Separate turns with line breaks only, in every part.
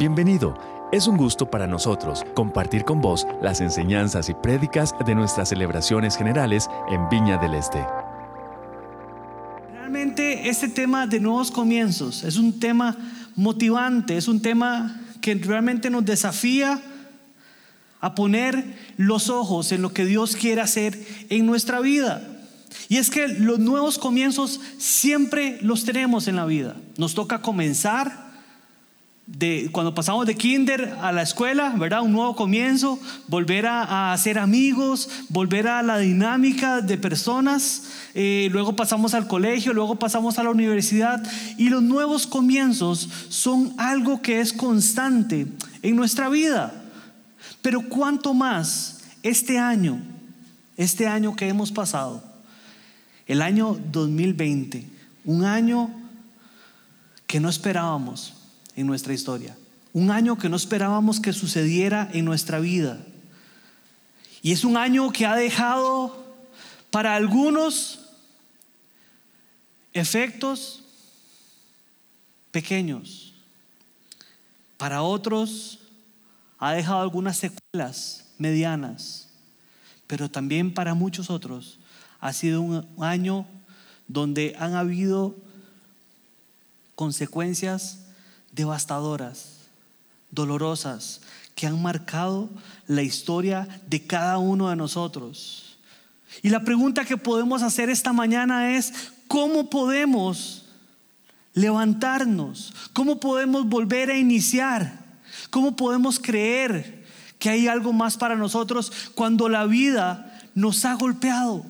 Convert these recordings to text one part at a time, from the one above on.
Bienvenido. Es un gusto para nosotros compartir con vos las enseñanzas y prédicas de nuestras celebraciones generales en Viña del Este.
Realmente este tema de nuevos comienzos es un tema motivante, es un tema que realmente nos desafía a poner los ojos en lo que Dios quiere hacer en nuestra vida. Y es que los nuevos comienzos siempre los tenemos en la vida. Nos toca comenzar de cuando pasamos de kinder a la escuela, ¿verdad? Un nuevo comienzo, volver a, hacer amigos, volver a la dinámica de personas, eh, luego pasamos al colegio, luego pasamos a la universidad y los nuevos comienzos son algo que es constante en nuestra vida. Pero cuánto más este año, este año que hemos pasado, el año 2020, un año que no esperábamos en nuestra historia, un año que no esperábamos que sucediera en nuestra vida. Y es un año que ha dejado para algunos efectos pequeños, para otros ha dejado algunas secuelas medianas, pero también para muchos otros ha sido un año donde han habido consecuencias devastadoras, dolorosas, que han marcado la historia de cada uno de nosotros. Y la pregunta que podemos hacer esta mañana es, ¿cómo podemos levantarnos? ¿Cómo podemos volver a iniciar? ¿Cómo podemos creer que hay algo más para nosotros cuando la vida nos ha golpeado?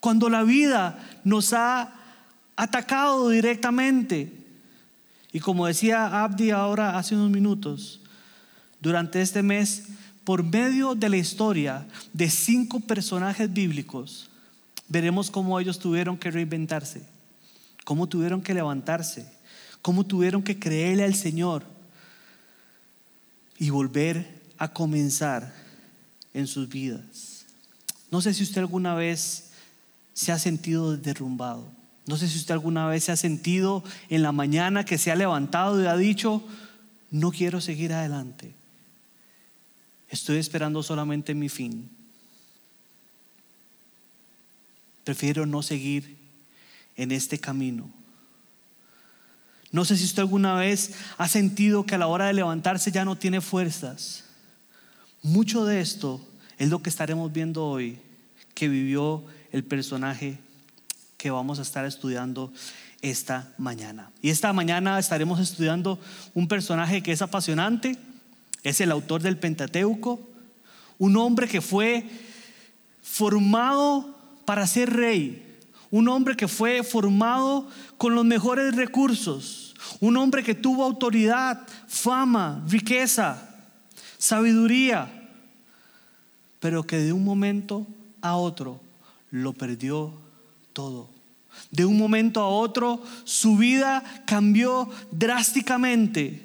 Cuando la vida nos ha atacado directamente. Y como decía Abdi ahora hace unos minutos, durante este mes, por medio de la historia de cinco personajes bíblicos, veremos cómo ellos tuvieron que reinventarse, cómo tuvieron que levantarse, cómo tuvieron que creerle al Señor y volver a comenzar en sus vidas. No sé si usted alguna vez se ha sentido derrumbado. No sé si usted alguna vez se ha sentido en la mañana que se ha levantado y ha dicho, no quiero seguir adelante. Estoy esperando solamente mi fin. Prefiero no seguir en este camino. No sé si usted alguna vez ha sentido que a la hora de levantarse ya no tiene fuerzas. Mucho de esto es lo que estaremos viendo hoy que vivió el personaje que vamos a estar estudiando esta mañana. Y esta mañana estaremos estudiando un personaje que es apasionante, es el autor del Pentateuco, un hombre que fue formado para ser rey, un hombre que fue formado con los mejores recursos, un hombre que tuvo autoridad, fama, riqueza, sabiduría, pero que de un momento a otro lo perdió todo. De un momento a otro su vida cambió drásticamente.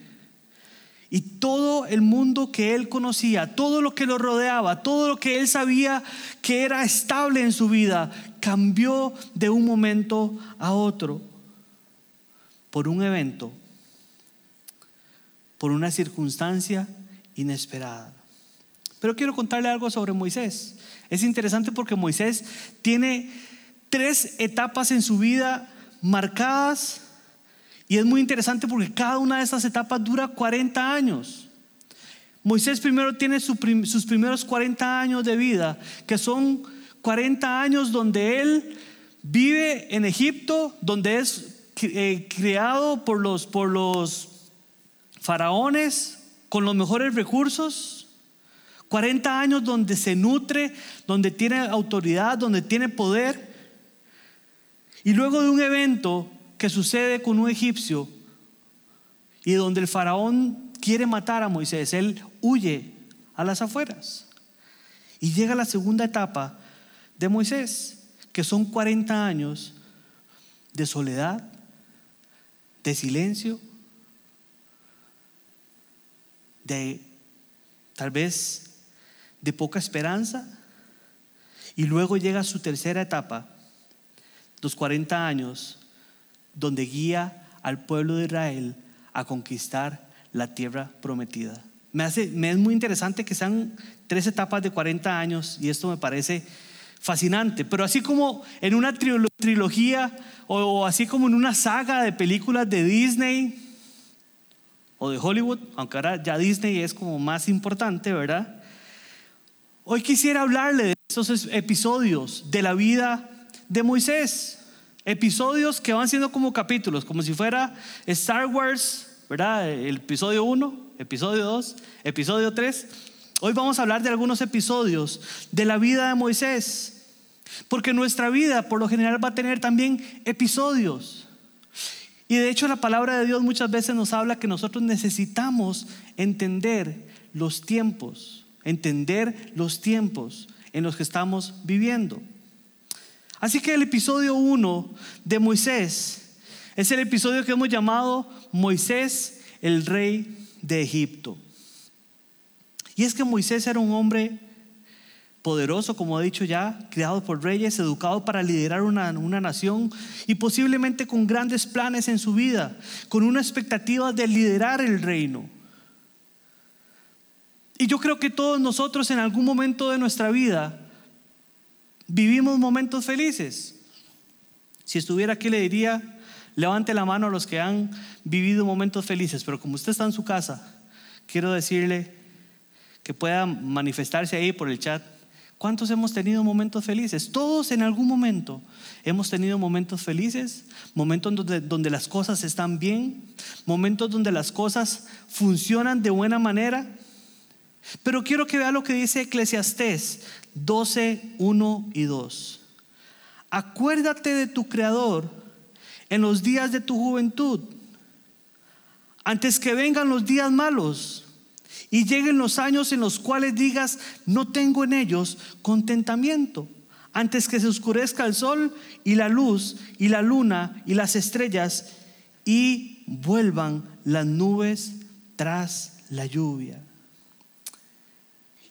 Y todo el mundo que él conocía, todo lo que lo rodeaba, todo lo que él sabía que era estable en su vida, cambió de un momento a otro por un evento, por una circunstancia inesperada. Pero quiero contarle algo sobre Moisés. Es interesante porque Moisés tiene tres etapas en su vida marcadas y es muy interesante porque cada una de esas etapas dura 40 años. Moisés primero tiene sus primeros 40 años de vida, que son 40 años donde él vive en Egipto, donde es eh, criado por los, por los faraones con los mejores recursos. 40 años donde se nutre, donde tiene autoridad, donde tiene poder. Y luego de un evento que sucede con un egipcio y donde el faraón quiere matar a Moisés, él huye a las afueras. Y llega la segunda etapa de Moisés, que son 40 años de soledad, de silencio, de tal vez de poca esperanza. Y luego llega su tercera etapa, los 40 años donde guía al pueblo de Israel a conquistar la tierra prometida. Me, hace, me es muy interesante que sean tres etapas de 40 años y esto me parece fascinante. Pero así como en una trilogía o así como en una saga de películas de Disney o de Hollywood, aunque ahora ya Disney es como más importante, ¿verdad? Hoy quisiera hablarle de esos episodios de la vida de Moisés. Episodios que van siendo como capítulos, como si fuera Star Wars, ¿verdad? El episodio 1, episodio 2, episodio 3. Hoy vamos a hablar de algunos episodios de la vida de Moisés. Porque nuestra vida por lo general va a tener también episodios. Y de hecho la palabra de Dios muchas veces nos habla que nosotros necesitamos entender los tiempos, entender los tiempos en los que estamos viviendo. Así que el episodio 1 de Moisés es el episodio que hemos llamado Moisés, el rey de Egipto. Y es que Moisés era un hombre poderoso, como he dicho ya, criado por reyes, educado para liderar una, una, nación y posiblemente con grandes planes en su vida, con una expectativa de liderar el reino. Y yo creo que todos nosotros en algún momento de nuestra vida vivimos momentos felices. Si estuviera aquí le diría, levante la mano a los que han vivido momentos felices, pero como usted está en su casa, quiero decirle que pueda manifestarse ahí por el chat. ¿Cuántos hemos tenido momentos felices? Todos en algún momento hemos tenido momentos felices, momentos donde, donde las cosas están bien, momentos donde las cosas funcionan de buena manera. Pero quiero que vea lo que dice Eclesiastés 12, 1 y 2. Acuérdate de tu Creador en los días de tu juventud, antes que vengan los días malos y lleguen los años en los cuales digas, no tengo en ellos contentamiento, antes que se oscurezca el sol y la luz y la luna y las estrellas y vuelvan las nubes tras la lluvia.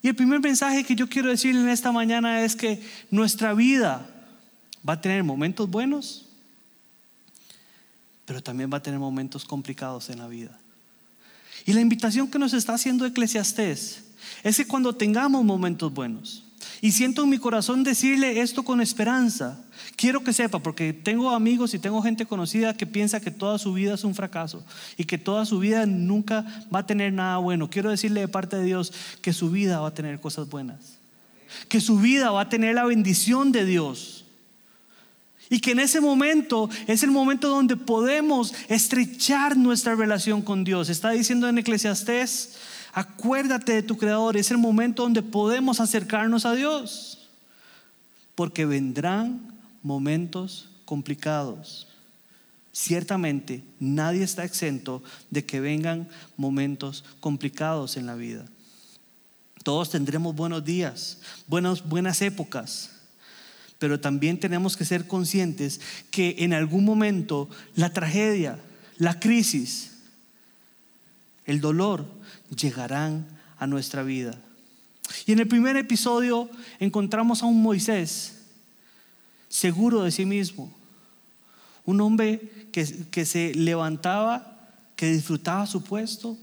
Y el primer mensaje que yo quiero decirle en esta mañana es que nuestra vida va a tener momentos buenos, pero también va a tener momentos complicados en la vida. Y la invitación que nos está haciendo Eclesiastés es que cuando tengamos momentos buenos, y siento en mi corazón decirle esto con esperanza. Quiero que sepa, porque tengo amigos y tengo gente conocida que piensa que toda su vida es un fracaso y que toda su vida nunca va a tener nada bueno. Quiero decirle de parte de Dios que su vida va a tener cosas buenas. Que su vida va a tener la bendición de Dios. Y que en ese momento es el momento donde podemos estrechar nuestra relación con Dios. Está diciendo en Eclesiastés Acuérdate de tu Creador, es el momento donde podemos acercarnos a Dios, porque vendrán momentos complicados. Ciertamente, nadie está exento de que vengan momentos complicados en la vida. Todos tendremos buenos días, buenas, buenas épocas, pero también tenemos que ser conscientes que en algún momento la tragedia, la crisis, el dolor llegarán a nuestra vida. Y en el primer episodio encontramos a un Moisés seguro de sí mismo, un hombre que, que se levantaba, que disfrutaba su puesto,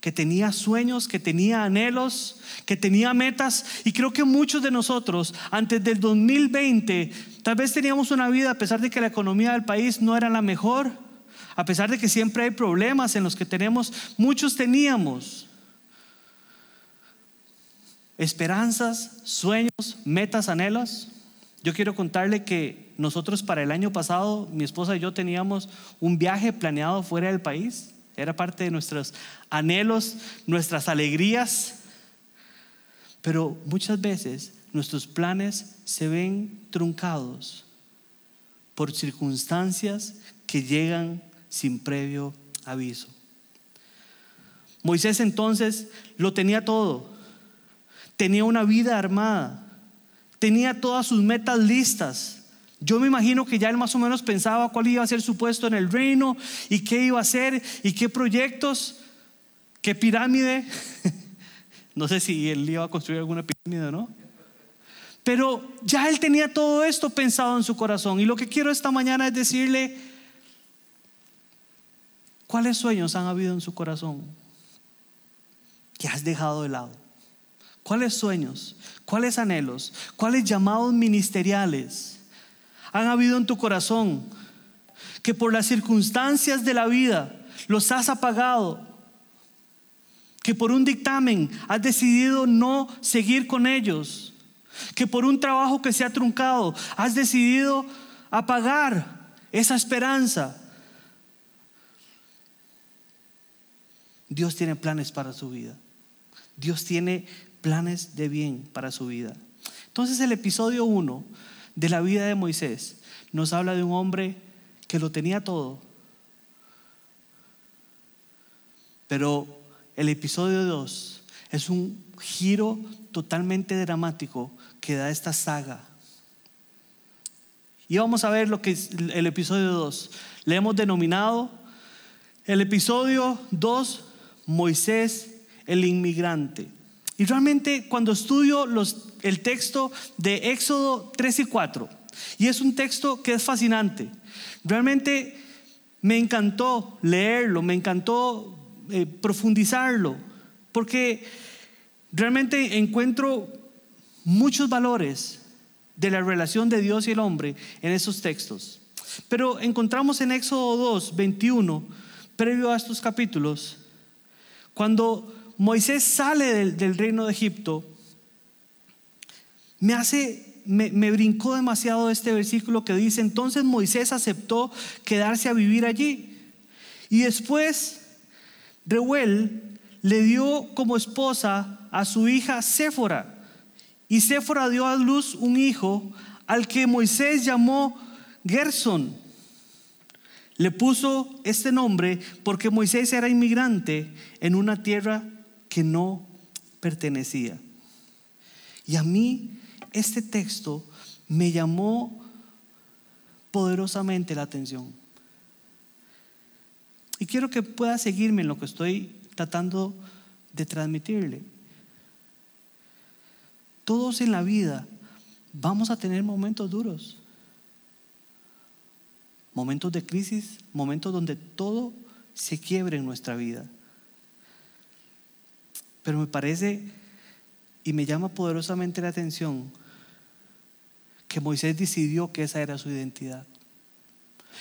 que tenía sueños, que tenía anhelos, que tenía metas. Y creo que muchos de nosotros, antes del 2020, tal vez teníamos una vida, a pesar de que la economía del país no era la mejor, a pesar de que siempre hay problemas en los que tenemos, muchos teníamos esperanzas, sueños, metas, anhelos. Yo quiero contarle que nosotros para el año pasado, mi esposa y yo teníamos un viaje planeado fuera del país. Era parte de nuestros anhelos, nuestras alegrías. Pero muchas veces nuestros planes se ven truncados por circunstancias que llegan sin previo aviso. Moisés entonces lo tenía todo. Tenía una vida armada. Tenía todas sus metas listas. Yo me imagino que ya él más o menos pensaba cuál iba a ser su puesto en el reino y qué iba a hacer y qué proyectos, qué pirámide. No sé si él iba a construir alguna pirámide o no. Pero ya él tenía todo esto pensado en su corazón. Y lo que quiero esta mañana es decirle, ¿Cuáles sueños han habido en su corazón que has dejado de lado? ¿Cuáles sueños? ¿Cuáles anhelos? ¿Cuáles llamados ministeriales han habido en tu corazón que por las circunstancias de la vida los has apagado? Que por un dictamen has decidido no seguir con ellos? Que por un trabajo que se ha truncado has decidido apagar esa esperanza? Dios tiene planes para su vida. Dios tiene planes de bien para su vida. Entonces el episodio 1 de la vida de Moisés nos habla de un hombre que lo tenía todo. Pero el episodio 2 es un giro totalmente dramático que da esta saga. Y vamos a ver lo que es el episodio 2. Le hemos denominado el episodio 2 Moisés el inmigrante. Y realmente cuando estudio los, el texto de Éxodo 3 y 4, y es un texto que es fascinante, realmente me encantó leerlo, me encantó eh, profundizarlo, porque realmente encuentro muchos valores de la relación de Dios y el hombre en esos textos. Pero encontramos en Éxodo 2, 21, previo a estos capítulos, cuando Moisés sale del, reino de Egipto, me hace, me, me, brincó demasiado este versículo que dice, entonces Moisés aceptó quedarse a vivir allí. Y después, Reuel le dio como esposa a su hija Séfora. Y Séfora dio a luz un hijo al que Moisés llamó Gerson le puso este nombre porque Moisés era inmigrante en una tierra que no pertenecía. Y a mí este texto me llamó poderosamente la atención. Y quiero que pueda seguirme en lo que estoy tratando de transmitirle. Todos en la vida vamos a tener momentos duros momentos de crisis, momentos donde todo se quiebre en nuestra vida. Pero me parece y me llama poderosamente la atención que Moisés decidió que esa era su identidad.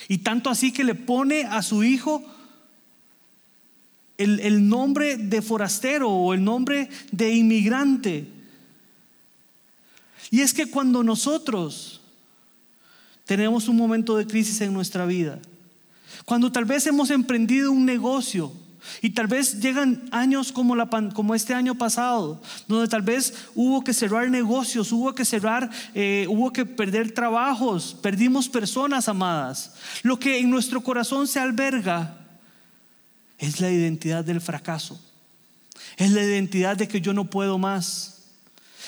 Y tanto así que le pone a su hijo el, el, nombre de forastero o el nombre de inmigrante. Y es que cuando nosotros tenemos un momento de crisis en nuestra vida. Cuando tal vez hemos emprendido un negocio y tal vez llegan años como, este año pasado, donde tal vez hubo que cerrar negocios, hubo que cerrar, eh, hubo que perder trabajos, perdimos personas amadas. Lo que en nuestro corazón se alberga es la identidad del fracaso, es la identidad de que yo no puedo más,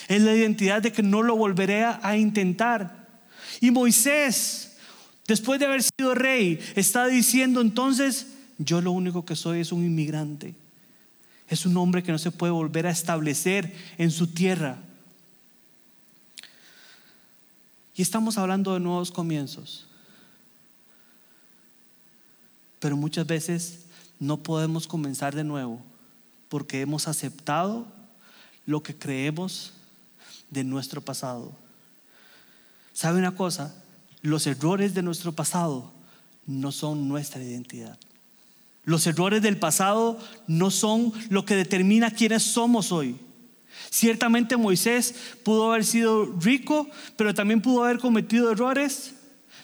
es la identidad de que no lo volveré a intentar. Y Moisés, después de haber sido rey, está diciendo entonces, yo lo único que soy es un inmigrante. Es un hombre que no se puede volver a establecer en su tierra. Y estamos hablando de nuevos comienzos. Pero muchas veces no podemos comenzar de nuevo porque hemos aceptado lo que creemos de nuestro pasado. ¿Sabe una cosa? Los errores de nuestro pasado no son nuestra identidad. Los errores del pasado no son lo que determina quiénes somos hoy. Ciertamente Moisés pudo haber sido rico, pero también pudo haber cometido errores,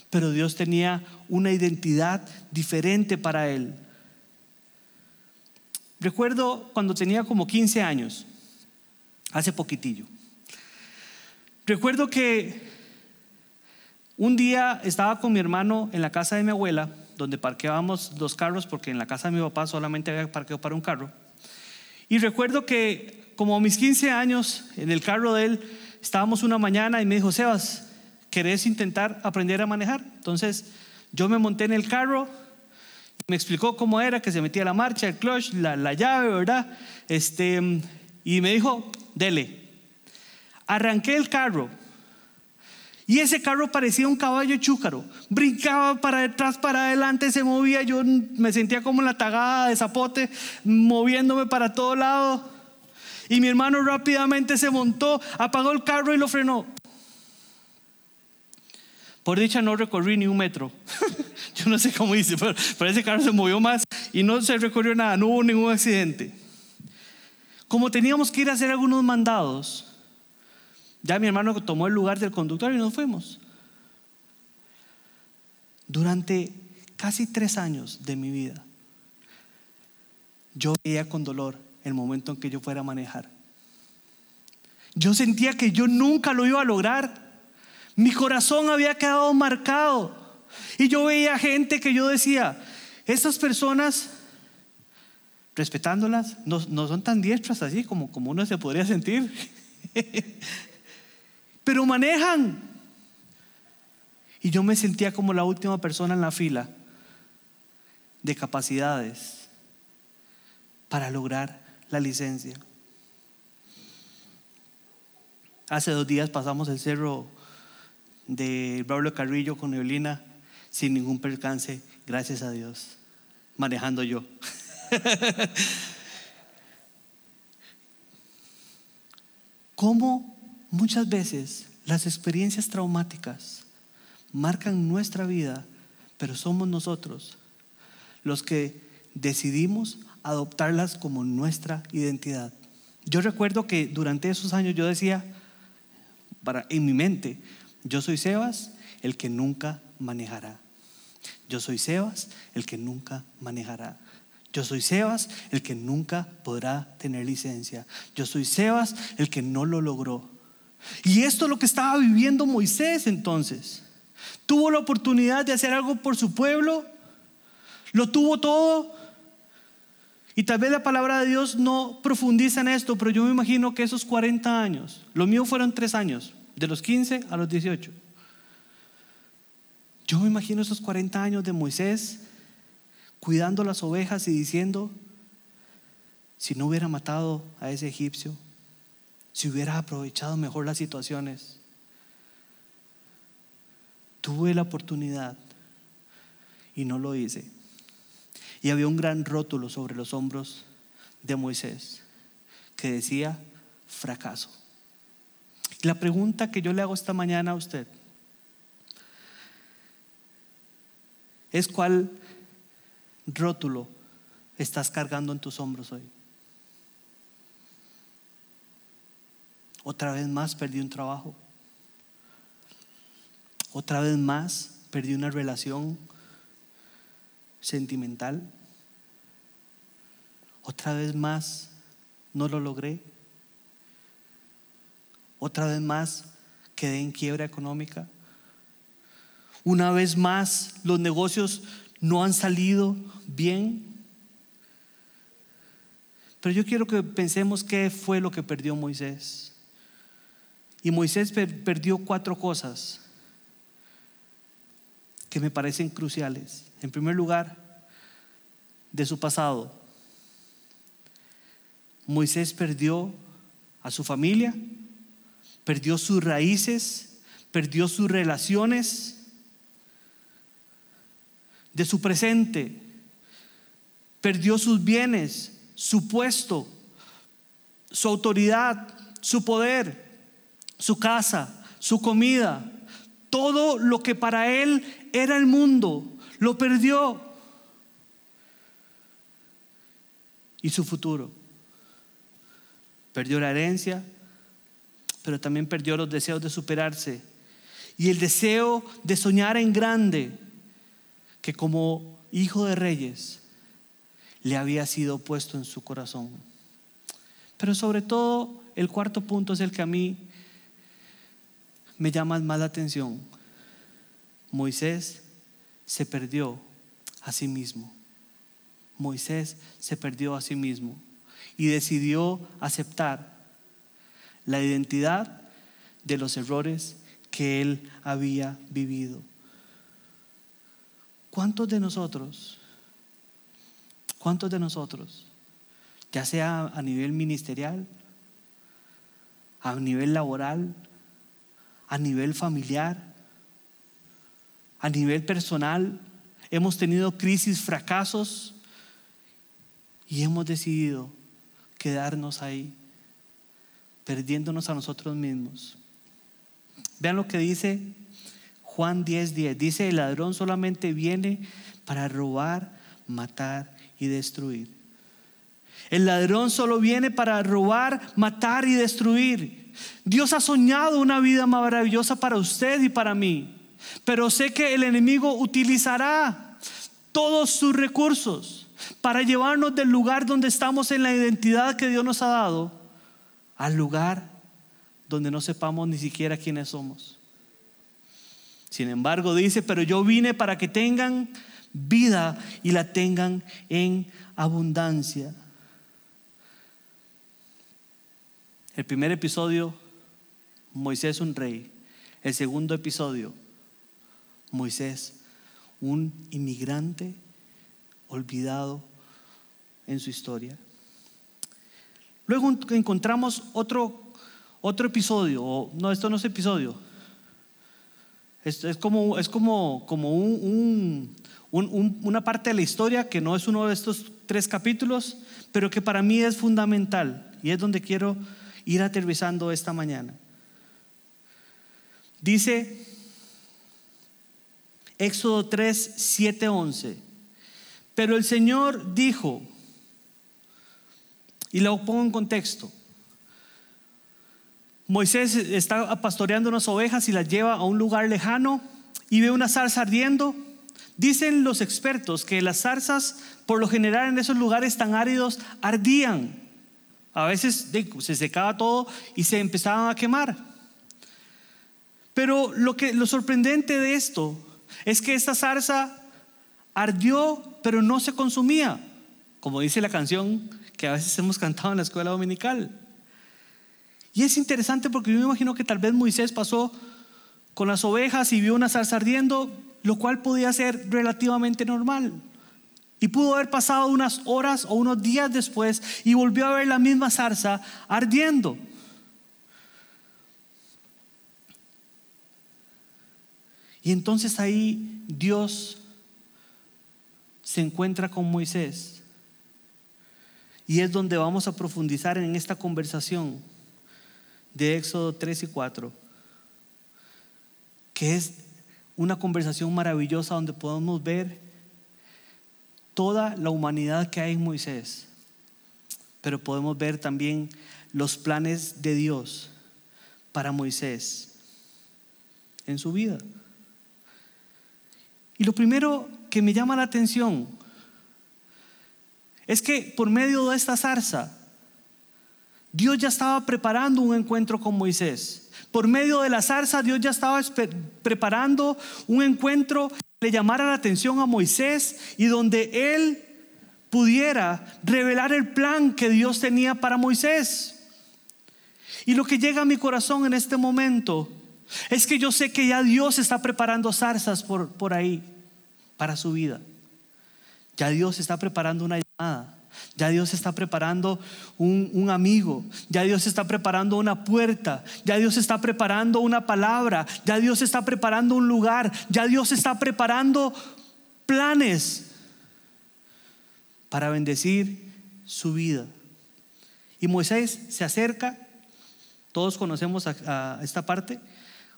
pero Dios tenía una identidad diferente para él. Recuerdo cuando tenía como 15 años, hace poquitillo. Recuerdo que un día estaba con mi hermano en la casa de mi abuela, donde parqueábamos dos carros, porque en la casa de mi papá solamente había parqueo para un carro. Y recuerdo que como a mis 15 años, en el carro de él, estábamos una mañana y me dijo, Sebas, ¿querés intentar aprender a manejar? Entonces yo me monté en el carro, me explicó cómo era, que se metía la marcha, el clutch, la, la llave, ¿verdad? Este, y me dijo, dele. Arranqué el carro Y ese carro parecía un caballo chúcaro. Brincaba para detrás, para adelante, se movía. Yo me sentía como la tagada de zapote, moviéndome para todo lado. Y mi hermano rápidamente se montó, apagó el carro y lo frenó. Por dicha no recorrí ni un metro. Yo no sé cómo hice, pero, pero, ese carro se movió más y no se recorrió nada, no hubo ningún accidente. Como teníamos que ir a hacer algunos mandados, ya mi hermano tomó el lugar del conductor y nos fuimos. Durante casi tres años de mi vida, yo veía con dolor el momento en que yo fuera a manejar. Yo sentía que yo nunca lo iba a lograr. Mi corazón había quedado marcado. Y yo veía gente que yo decía, estas personas, respetándolas, no, no son tan diestras así como, como uno se podría sentir. Pero manejan. Y yo me sentía como la última persona en la fila de capacidades para lograr la licencia. Hace dos días pasamos el cerro de Braulio Carrillo con neblina sin ningún percance, gracias a Dios, manejando yo. ¿Cómo muchas veces las experiencias traumáticas marcan nuestra vida, pero somos nosotros los que decidimos adoptarlas como nuestra identidad. Yo recuerdo que durante esos años yo decía, para, en mi mente, yo soy Sebas, el que nunca manejará. Yo soy Sebas, el que nunca manejará. Yo soy Sebas, el que nunca podrá tener licencia. Yo soy Sebas, el que no lo logró. Y esto es lo que estaba viviendo Moisés entonces. Tuvo la oportunidad de hacer algo por su pueblo, lo tuvo todo, y tal vez la palabra de Dios no profundiza en esto, pero yo me imagino que esos 40 años, lo mío fueron tres años, de los 15 a los 18. Yo me imagino esos 40 años de Moisés cuidando las ovejas y diciendo, si no hubiera matado a ese egipcio, si hubiera aprovechado mejor las situaciones, tuve la oportunidad y no lo hice. Y había un gran rótulo sobre los hombros de Moisés que decía fracaso. La pregunta que yo le hago esta mañana a usted es cuál rótulo estás cargando en tus hombros hoy. Otra vez más perdí un trabajo. Otra vez más perdí una relación sentimental. Otra vez más no lo logré. Otra vez más quedé en quiebra económica. Una vez más los negocios no han salido bien. Pero yo quiero que pensemos qué fue lo que perdió Moisés. Y Moisés perdió cuatro cosas que me parecen cruciales. En primer lugar, de su pasado. Moisés perdió a su familia, perdió sus raíces, perdió sus relaciones, de su presente, perdió sus bienes, su puesto, su autoridad, su poder, su casa, su comida, todo lo que para él era el mundo, lo perdió. Y su futuro. Perdió la herencia, pero también perdió los deseos de superarse y el deseo de soñar en grande, que como hijo de reyes le había sido puesto en su corazón. Pero sobre todo, el cuarto punto es el que a mí me llama más la atención. Moisés se perdió a sí mismo. Moisés se perdió a sí mismo y decidió aceptar la identidad de los errores que él había vivido. ¿Cuántos de nosotros, cuántos de nosotros, ya sea a nivel ministerial, a nivel laboral, a nivel familiar, a nivel personal. Hemos tenido crisis, fracasos y hemos decidido quedarnos ahí, perdiéndonos a nosotros mismos. Vean lo que dice Juan 10:10. Dice, el ladrón solamente viene para robar, matar y destruir. El ladrón solo viene para robar, matar y destruir. Dios ha soñado una vida maravillosa para usted y para mí. Pero sé que el enemigo utilizará todos sus recursos para llevarnos del lugar donde estamos en la identidad que Dios nos ha dado al lugar donde no sepamos ni siquiera quiénes somos. Sin embargo, dice, pero yo vine para que tengan vida y la tengan en abundancia. El primer episodio, Moisés un rey. El segundo episodio, Moisés, un inmigrante olvidado en su historia. Luego encontramos otro, otro episodio, no, esto no es episodio, es, como, es como, como un, una parte de la historia que no es uno de estos tres capítulos, pero que para mí es fundamental y es donde quiero ir aterrizando esta mañana. Dice Éxodo 3, 7, 11. Pero el Señor dijo, y lo pongo en contexto, Moisés está pastoreando unas ovejas y las lleva a un lugar lejano y ve una zarza ardiendo. Dicen los expertos que las zarzas, por lo general en esos lugares tan áridos, ardían. A veces se secaba todo y se empezaban a quemar. Pero lo, que, lo sorprendente de esto es que esta zarza ardió, pero no se consumía, como dice la canción que a veces hemos cantado en la escuela dominical. Y es interesante porque yo me imagino que tal vez Moisés pasó con las ovejas y vio una zarza ardiendo, lo cual podía ser relativamente normal. Y pudo haber pasado unas horas o unos días después y volvió a ver la misma zarza ardiendo. Y entonces ahí Dios se encuentra con Moisés. Y es donde vamos a profundizar en esta conversación de Éxodo 3 y 4, que es una conversación maravillosa donde podemos ver toda la humanidad que hay en Moisés, pero podemos ver también los planes de Dios para Moisés en su vida. Y lo primero que me llama la atención es que por medio de esta zarza, Dios ya estaba preparando un encuentro con Moisés. Por medio de la zarza, Dios ya estaba preparando un encuentro que le llamara la atención a Moisés y donde él pudiera revelar el plan que Dios tenía para Moisés. Y lo que llega a mi corazón en este momento es que yo sé que ya Dios está preparando zarzas por, por ahí para su vida. Ya Dios está preparando una llamada. Ya Dios está preparando un, un, amigo. Ya Dios está preparando una puerta. Ya Dios está preparando una palabra. Ya Dios está preparando un lugar. Ya Dios está preparando planes para bendecir su vida. Y Moisés se acerca. Todos conocemos a, esta parte.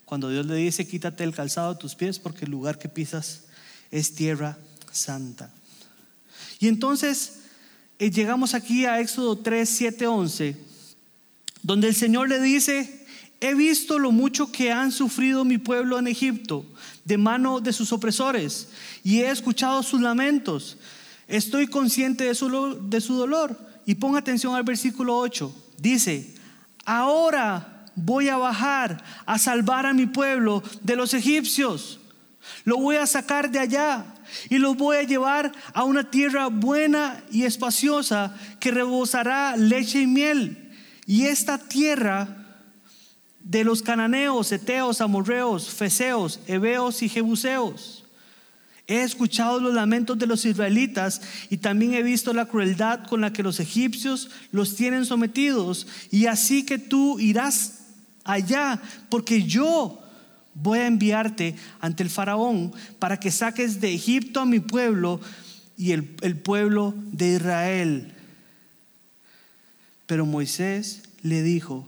Cuando Dios le dice, quítate el calzado de tus pies porque el lugar que pisas es tierra santa. Y entonces eh, llegamos aquí a Éxodo 3, 7, 11, donde el Señor le dice, he visto lo mucho que han sufrido mi pueblo en Egipto de mano de sus opresores y he escuchado sus lamentos. Estoy consciente de su, dolor. Y ponga atención al versículo 8. Dice, ahora voy a bajar a salvar a mi pueblo de los egipcios. Lo voy a sacar de allá y los voy a llevar a una tierra buena y espaciosa que rebosará leche y miel. Y esta tierra de los cananeos, eteos, amorreos, feseos, heveos y jebuseos. He escuchado los lamentos de los israelitas y también he visto la crueldad con la que los egipcios los tienen sometidos. Y así que tú irás allá, porque yo voy a enviarte ante el faraón para que saques de Egipto a mi pueblo y el, pueblo de Israel. Pero Moisés le dijo,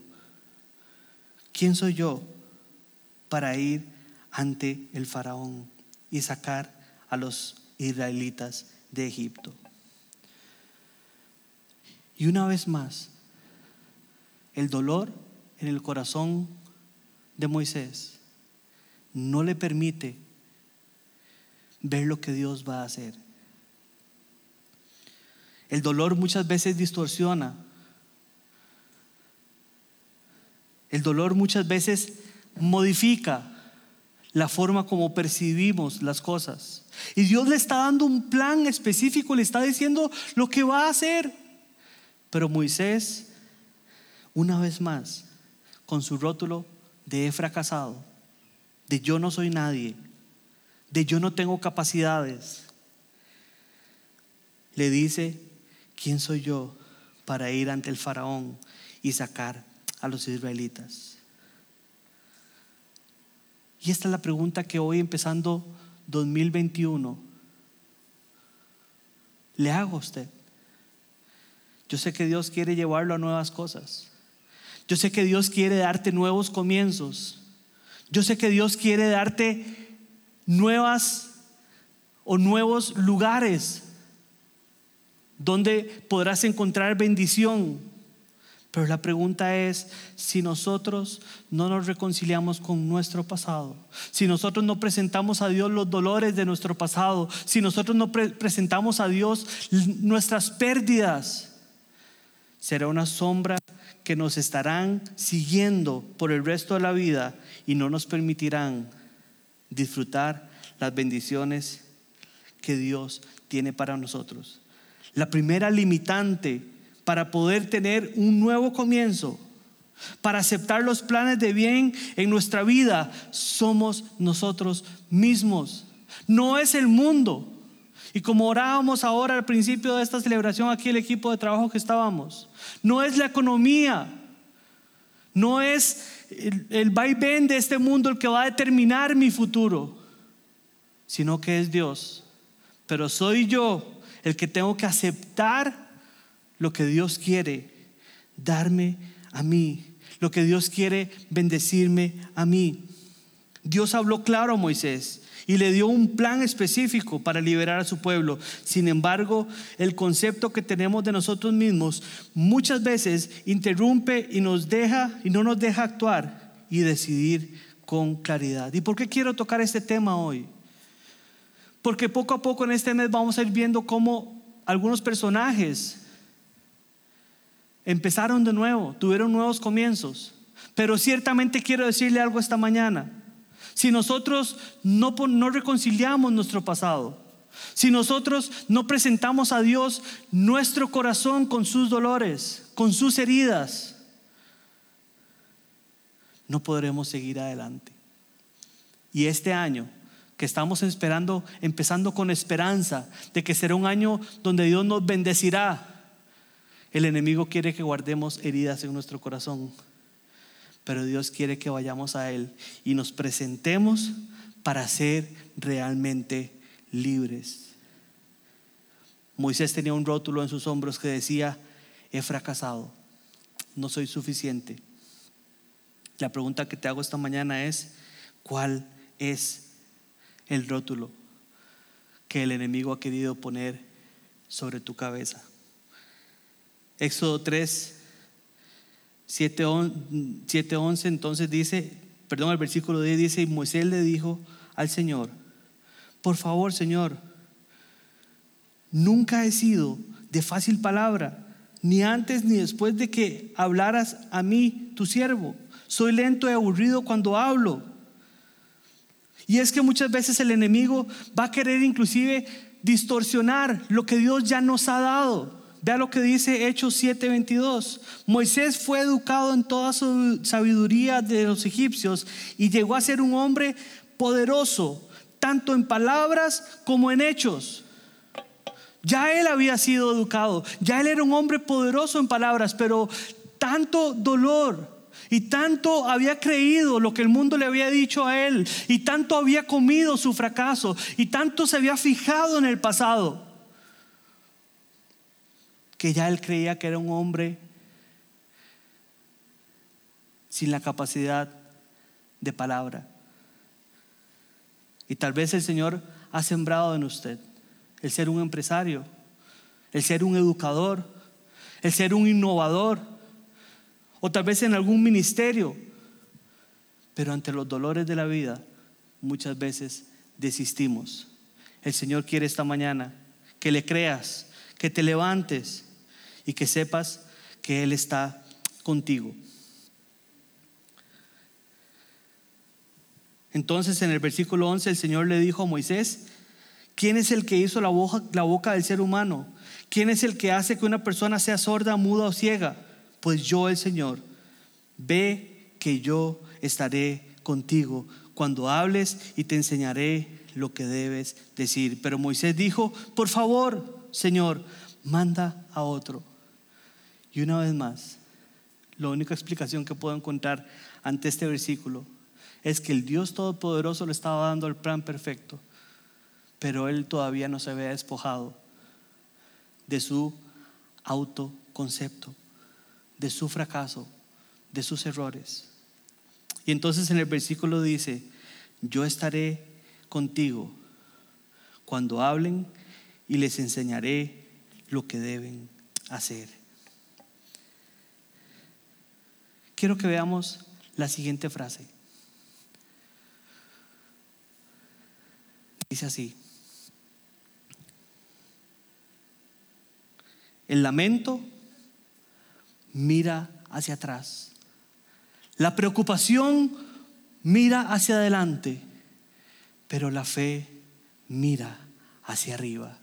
¿quién soy yo para ir ante el faraón y sacar a los israelitas de Egipto? Y una vez más, el dolor en el corazón de Moisés no le permite ver lo que Dios va a hacer. El dolor muchas veces distorsiona. El dolor muchas veces modifica la forma como percibimos las cosas. Y Dios le está dando un plan específico, le está diciendo lo que va a hacer. Pero Moisés, una vez más, con su rótulo de he fracasado, de yo no soy nadie, de yo no tengo capacidades, le dice, ¿quién soy yo para ir ante el faraón y sacar a los israelitas? Y esta es la pregunta que hoy empezando 2021 le hago a usted. Yo sé que Dios quiere llevarlo a nuevas cosas. Yo sé que Dios quiere darte nuevos comienzos. Yo sé que Dios quiere darte nuevas o nuevos lugares donde podrás encontrar bendición. Pero la pregunta es si nosotros no nos reconciliamos con nuestro pasado, si nosotros no presentamos a Dios los dolores de nuestro pasado, si nosotros no presentamos a Dios nuestras pérdidas, será una sombra que nos estarán siguiendo por el resto de la vida y no nos permitirán disfrutar las bendiciones que Dios tiene para nosotros. La primera limitante para poder tener un nuevo comienzo, para aceptar los planes de bien en nuestra vida, somos nosotros mismos. No es el mundo. Y como orábamos ahora al principio de esta celebración aquí el equipo de trabajo que estábamos, no es la economía, no es el, el vaivén de este mundo el que va a determinar mi futuro, sino que es Dios. Pero soy yo el que tengo que aceptar lo que Dios quiere darme a mí, lo que Dios quiere bendecirme a mí. Dios habló claro a Moisés y le dio un plan específico para liberar a su pueblo. Sin embargo, el concepto que tenemos de nosotros mismos muchas veces interrumpe y nos deja y no nos deja actuar y decidir con claridad. ¿Y por qué quiero tocar este tema hoy? Porque poco a poco en este mes vamos a ir viendo cómo algunos personajes empezaron de nuevo, tuvieron nuevos comienzos. Pero ciertamente quiero decirle algo esta mañana. Si nosotros no, no reconciliamos nuestro pasado, si nosotros no presentamos a Dios nuestro corazón con sus dolores, con sus heridas, no podremos seguir adelante. Y este año que estamos esperando, empezando con esperanza de que será un año donde Dios nos bendecirá. El enemigo quiere que guardemos heridas en nuestro corazón, pero Dios quiere que vayamos a Él y nos presentemos para ser realmente libres. Moisés tenía un rótulo en sus hombros que decía, he fracasado, no soy suficiente. La pregunta que te hago esta mañana es, ¿cuál es el rótulo que el enemigo ha querido poner sobre tu cabeza. Éxodo 3, 7, 11 entonces dice, perdón, el versículo 10 dice, y Moisés le dijo al Señor, por favor Señor, nunca he sido de fácil palabra, ni antes ni después de que hablaras a mí, tu siervo. Soy lento y aburrido cuando hablo y es que muchas veces el enemigo va a querer inclusive distorsionar lo que Dios ya nos ha dado. Vea lo que dice Hechos 7:22. Moisés fue educado en toda su sabiduría de los egipcios y llegó a ser un hombre poderoso, tanto en palabras como en hechos. Ya él había sido educado, ya él era un hombre poderoso en palabras, pero tanto dolor Y tanto había creído lo que el mundo le había dicho a él. Y tanto había comido su fracaso. Y tanto se había fijado en el pasado. Que ya él creía que era un hombre sin la capacidad de palabra. Y tal vez el Señor ha sembrado en usted el ser un empresario, el ser un educador, el ser un innovador, o tal vez en algún ministerio. Pero ante los dolores de la vida, muchas veces desistimos. El Señor quiere esta mañana que le creas, que te levantes y que sepas que Él está contigo. Entonces en el versículo 11 el Señor le dijo a Moisés, ¿quién es el que hizo la boca, la boca del ser humano? ¿Quién es el que hace que una persona sea sorda, muda o ciega? Pues yo el Señor. Ve que yo estaré contigo cuando hables y te enseñaré lo que debes decir. Pero Moisés dijo, por favor, Señor, manda a otro. Y una vez más, la única explicación que puedo encontrar ante este versículo es que el Dios Todopoderoso le estaba dando el plan perfecto, pero él todavía no se había despojado de su autoconcepto, de su fracaso, de sus errores. Y entonces en el versículo dice, yo estaré contigo cuando hablen y les enseñaré lo que deben hacer. Quiero que veamos la siguiente frase. Dice así. El lamento mira hacia atrás. La preocupación mira hacia adelante. Pero la fe mira hacia arriba.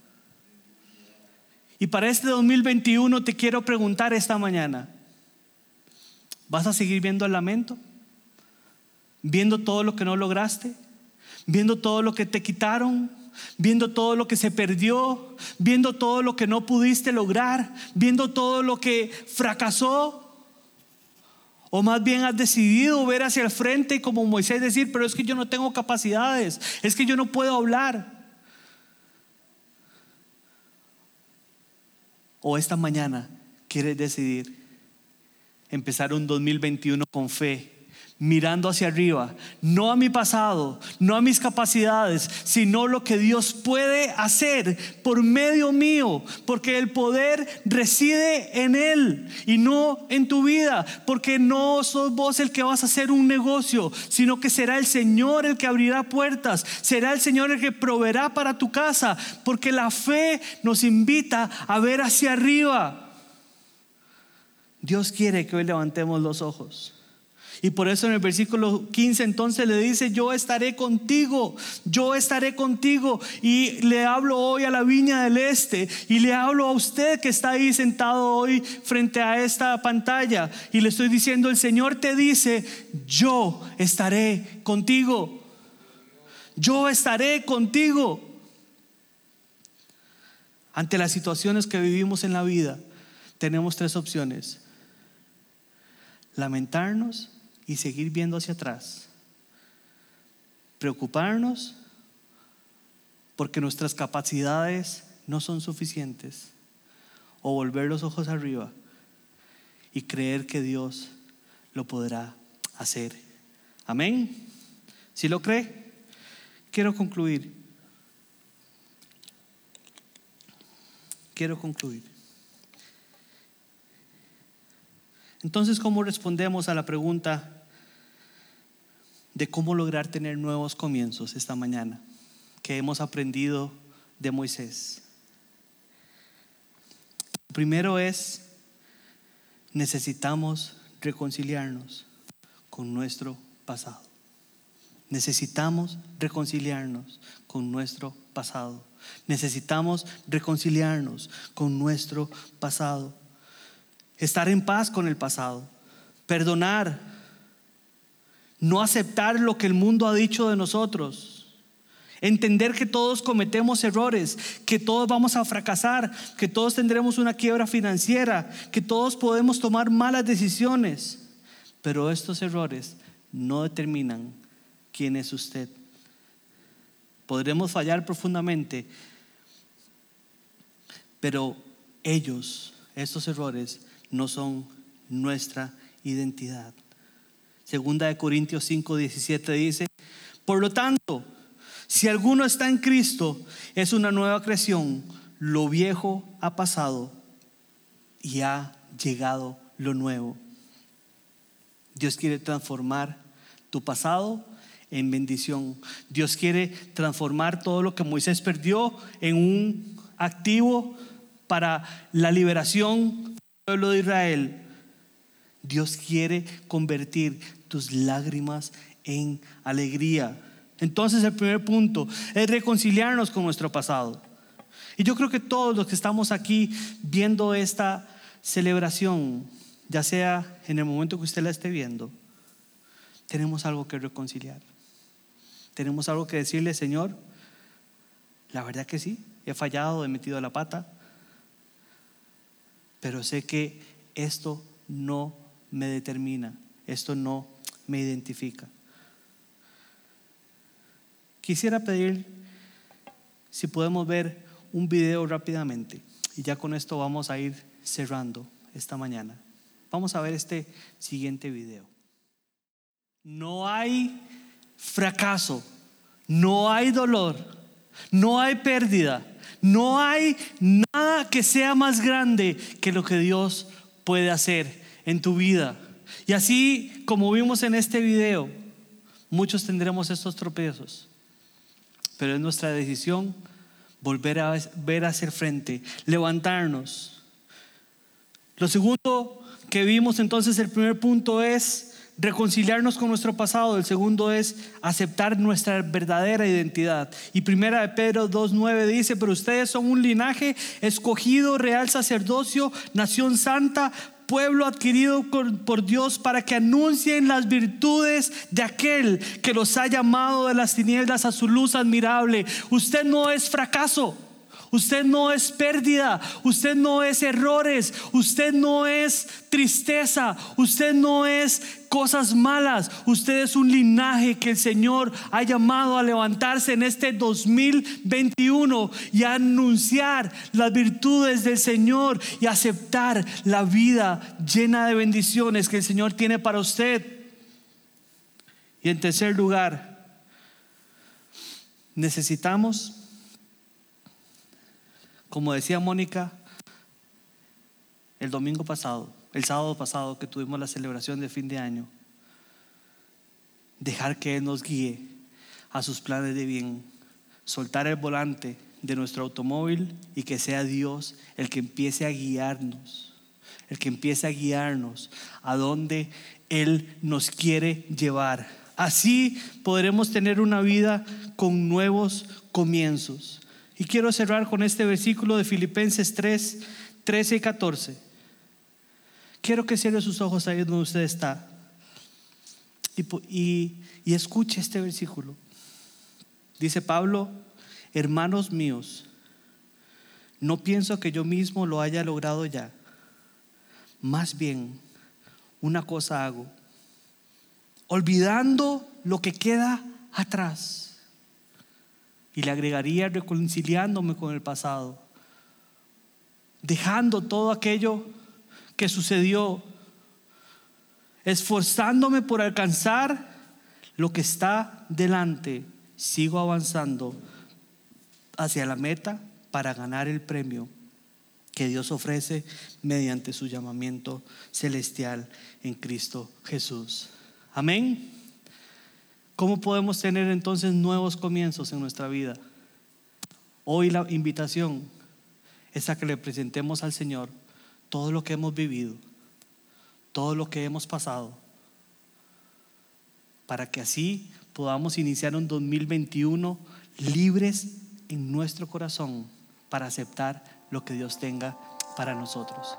Y para este 2021 te quiero preguntar esta mañana, ¿vas a seguir viendo el lamento? ¿Viendo todo lo que no lograste? viendo todo lo que te quitaron, viendo todo lo que se perdió, viendo todo lo que no pudiste lograr, viendo todo lo que fracasó. O más bien has decidido ver hacia el frente y como Moisés decir, pero es que yo no tengo capacidades, es que yo no puedo hablar. O esta mañana quieres decidir empezar un 2021 con fe mirando hacia arriba, no a mi pasado, no a mis capacidades, sino lo que Dios puede hacer por medio mío, porque el poder reside en Él y no en tu vida, porque no sos vos el que vas a hacer un negocio, sino que será el Señor el que abrirá puertas, será el Señor el que proveerá para tu casa, porque la fe nos invita a ver hacia arriba. Dios quiere que hoy levantemos los ojos. Y por eso en el versículo 15 entonces le dice, yo estaré contigo, yo estaré contigo. Y le hablo hoy a la viña del este y le hablo a usted que está ahí sentado hoy frente a esta pantalla. Y le estoy diciendo, el Señor te dice, yo estaré contigo. Yo estaré contigo. Ante las situaciones que vivimos en la vida, tenemos tres opciones. Lamentarnos y seguir viendo hacia atrás. Preocuparnos porque nuestras capacidades no son suficientes. O volver los ojos arriba y creer que Dios lo podrá hacer. Amén. Si lo cree, quiero concluir. Quiero concluir. Entonces, ¿cómo respondemos a la pregunta de cómo lograr tener nuevos comienzos esta mañana que hemos aprendido de Moisés? Primero es, necesitamos reconciliarnos con nuestro pasado. Necesitamos reconciliarnos con nuestro pasado. Necesitamos reconciliarnos con nuestro pasado estar en paz con el pasado, perdonar, no aceptar lo que el mundo ha dicho de nosotros, entender que todos cometemos errores, que todos vamos a fracasar, que todos tendremos una quiebra financiera, que todos podemos tomar malas decisiones, Pero estos errores no determinan quién es usted. Podremos fallar profundamente, pero ellos, estos errores, no son nuestra identidad. Segunda de Corintios 5, 17 dice, por lo tanto, si alguno está en Cristo, es una nueva creación, lo viejo ha pasado y ha llegado lo nuevo. Dios quiere transformar tu pasado en bendición. Dios quiere transformar todo lo que Moisés perdió en un activo para la liberación pueblo de Israel. Dios quiere convertir tus lágrimas en alegría. Entonces el primer punto es reconciliarnos con nuestro pasado. Y yo creo que todos los que estamos aquí viendo esta celebración, ya sea en el momento que usted la esté viendo, tenemos algo que reconciliar. Tenemos algo que decirle, Señor, la verdad que sí, he fallado, he metido la pata, pero sé que esto no me determina, esto no me identifica. Quisiera pedir si podemos ver un video rápidamente y ya con esto vamos a ir cerrando esta mañana. Vamos a ver este siguiente video. No hay fracaso, no hay dolor, no hay pérdida, no hay nada que sea más grande que lo que Dios puede hacer en tu vida. Y así como vimos en este video, muchos tendremos estos tropiezos, pero es nuestra decisión volver a ver hacia frente, levantarnos. Lo segundo que vimos entonces, el primer punto es reconciliarnos con nuestro pasado, el segundo es aceptar nuestra verdadera identidad. Y primera de Pedro 2.9 dice, pero ustedes son un linaje escogido, real sacerdocio, nación santa, pueblo adquirido por Dios para que anuncien las virtudes de aquel que los ha llamado de las tinieblas a su luz admirable. Usted no es fracaso. Usted no es pérdida, usted no es errores, usted no es tristeza, usted no es cosas malas, usted es un linaje que el Señor ha llamado a levantarse en este 2021 y anunciar las virtudes del Señor y aceptar la vida llena de bendiciones que el Señor tiene para usted. Y en tercer lugar, necesitamos como decía Mónica, el domingo pasado, el sábado pasado que tuvimos la celebración de fin de año, dejar que Él nos guíe a sus planes de bien, soltar el volante de nuestro automóvil y que sea Dios el que empiece a guiarnos, el que empiece a guiarnos a donde Él nos quiere llevar. Así podremos tener una vida con nuevos comienzos. Y quiero cerrar con este versículo de Filipenses 3, 13 y 14. Quiero que cierre sus ojos ahí donde usted está y, y escuche este versículo. Dice Pablo, hermanos míos, no pienso que yo mismo lo haya logrado ya. Más bien, una cosa hago, olvidando lo que queda atrás y le agregaría reconciliándome con el pasado, dejando todo aquello que sucedió, esforzándome por alcanzar lo que está delante, sigo avanzando hacia la meta para ganar el premio que Dios ofrece mediante su llamamiento celestial en Cristo Jesús. Amén. ¿Cómo podemos tener entonces nuevos comienzos en nuestra vida? Hoy la invitación es a que le presentemos al Señor todo lo que hemos vivido, todo lo que hemos pasado, para que así podamos iniciar un 2021 libres en nuestro corazón para aceptar lo que Dios tenga para nosotros.